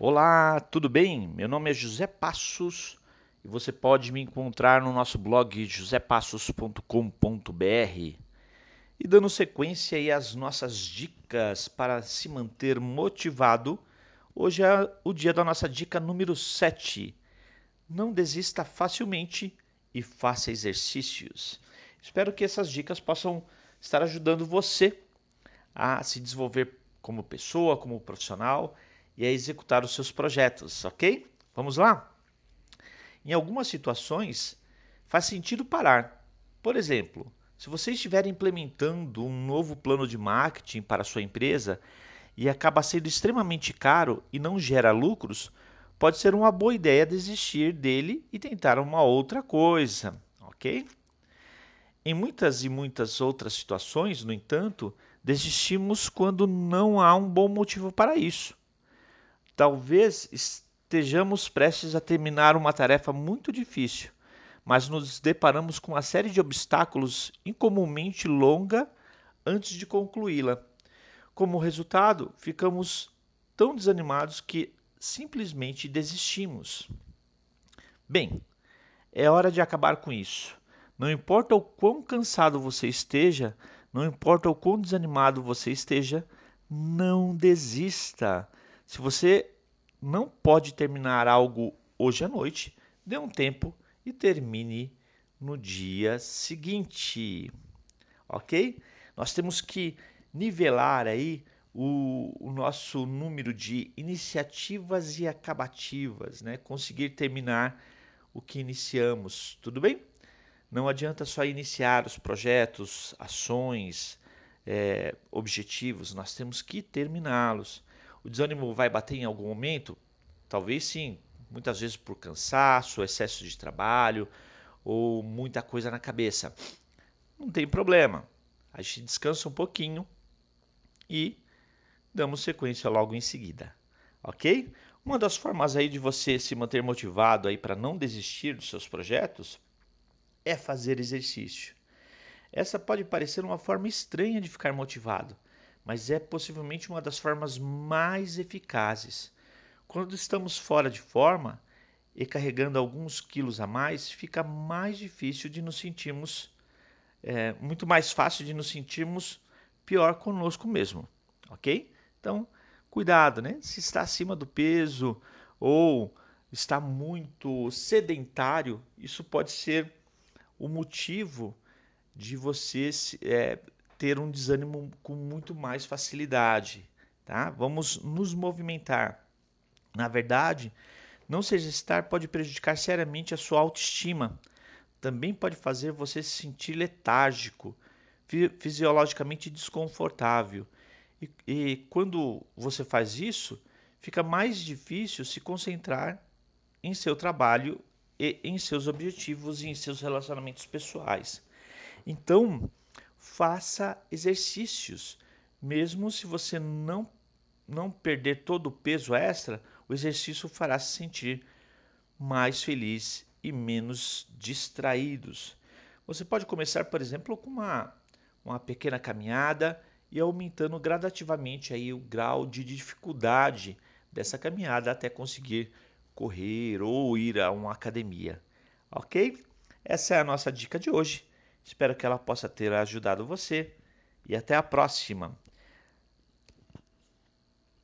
Olá, tudo bem? Meu nome é José Passos e você pode me encontrar no nosso blog josepassos.com.br. E dando sequência aí às nossas dicas para se manter motivado, hoje é o dia da nossa dica número 7. Não desista facilmente e faça exercícios. Espero que essas dicas possam estar ajudando você a se desenvolver como pessoa, como profissional e a executar os seus projetos, ok? Vamos lá? Em algumas situações, faz sentido parar. Por exemplo, se você estiver implementando um novo plano de marketing para sua empresa e acaba sendo extremamente caro e não gera lucros, pode ser uma boa ideia desistir dele e tentar uma outra coisa, ok? Em muitas e muitas outras situações, no entanto, desistimos quando não há um bom motivo para isso. Talvez estejamos prestes a terminar uma tarefa muito difícil, mas nos deparamos com uma série de obstáculos incomumente longa antes de concluí-la. Como resultado, ficamos tão desanimados que simplesmente desistimos. Bem, é hora de acabar com isso. Não importa o quão cansado você esteja, não importa o quão desanimado você esteja, não desista. Se você não pode terminar algo hoje à noite, dê um tempo e termine no dia seguinte. Ok? Nós temos que nivelar aí o, o, nosso número de iniciativas e acabativas, né? Conseguir terminar o que iniciamos, tudo bem? Não adianta só iniciar os projetos, ações, é, objetivos, nós temos que terminá-los. O desânimo vai bater em algum momento? Talvez sim, muitas vezes por cansaço, excesso de trabalho ou muita coisa na cabeça. Não tem problema. A gente descansa um pouquinho e damos sequência logo em seguida. OK? Uma das formas aí de você se manter motivado aí para não desistir dos seus projetos é fazer exercício. Essa pode parecer uma forma estranha de ficar motivado, mas é possivelmente uma das formas mais eficazes. Quando estamos fora de forma e carregando alguns quilos a mais, fica mais difícil de nos sentirmos, é, muito mais fácil de nos sentirmos pior conosco mesmo, ok? Então, cuidado, né? Se está acima do peso ou está muito sedentário, isso pode ser o motivo de você é, ter um desânimo com muito mais facilidade. Tá? Vamos nos movimentar. Na verdade, não se exercitar pode prejudicar seriamente a sua autoestima. Também pode fazer você se sentir letárgico, fisiologicamente desconfortável. E, e quando você faz isso, fica mais difícil se concentrar em seu trabalho e em seus objetivos e em seus relacionamentos pessoais. Então, faça exercícios. Mesmo se você não, não perder todo o peso extra, o exercício fará se sentir mais feliz e menos distraídos. Você pode começar, por exemplo, com uma, uma pequena caminhada e aumentando gradativamente aí o grau de dificuldade dessa caminhada até conseguir correr ou ir a uma academia. Ok? Essa é a nossa dica de hoje. Espero que ela possa ter ajudado você e até a próxima.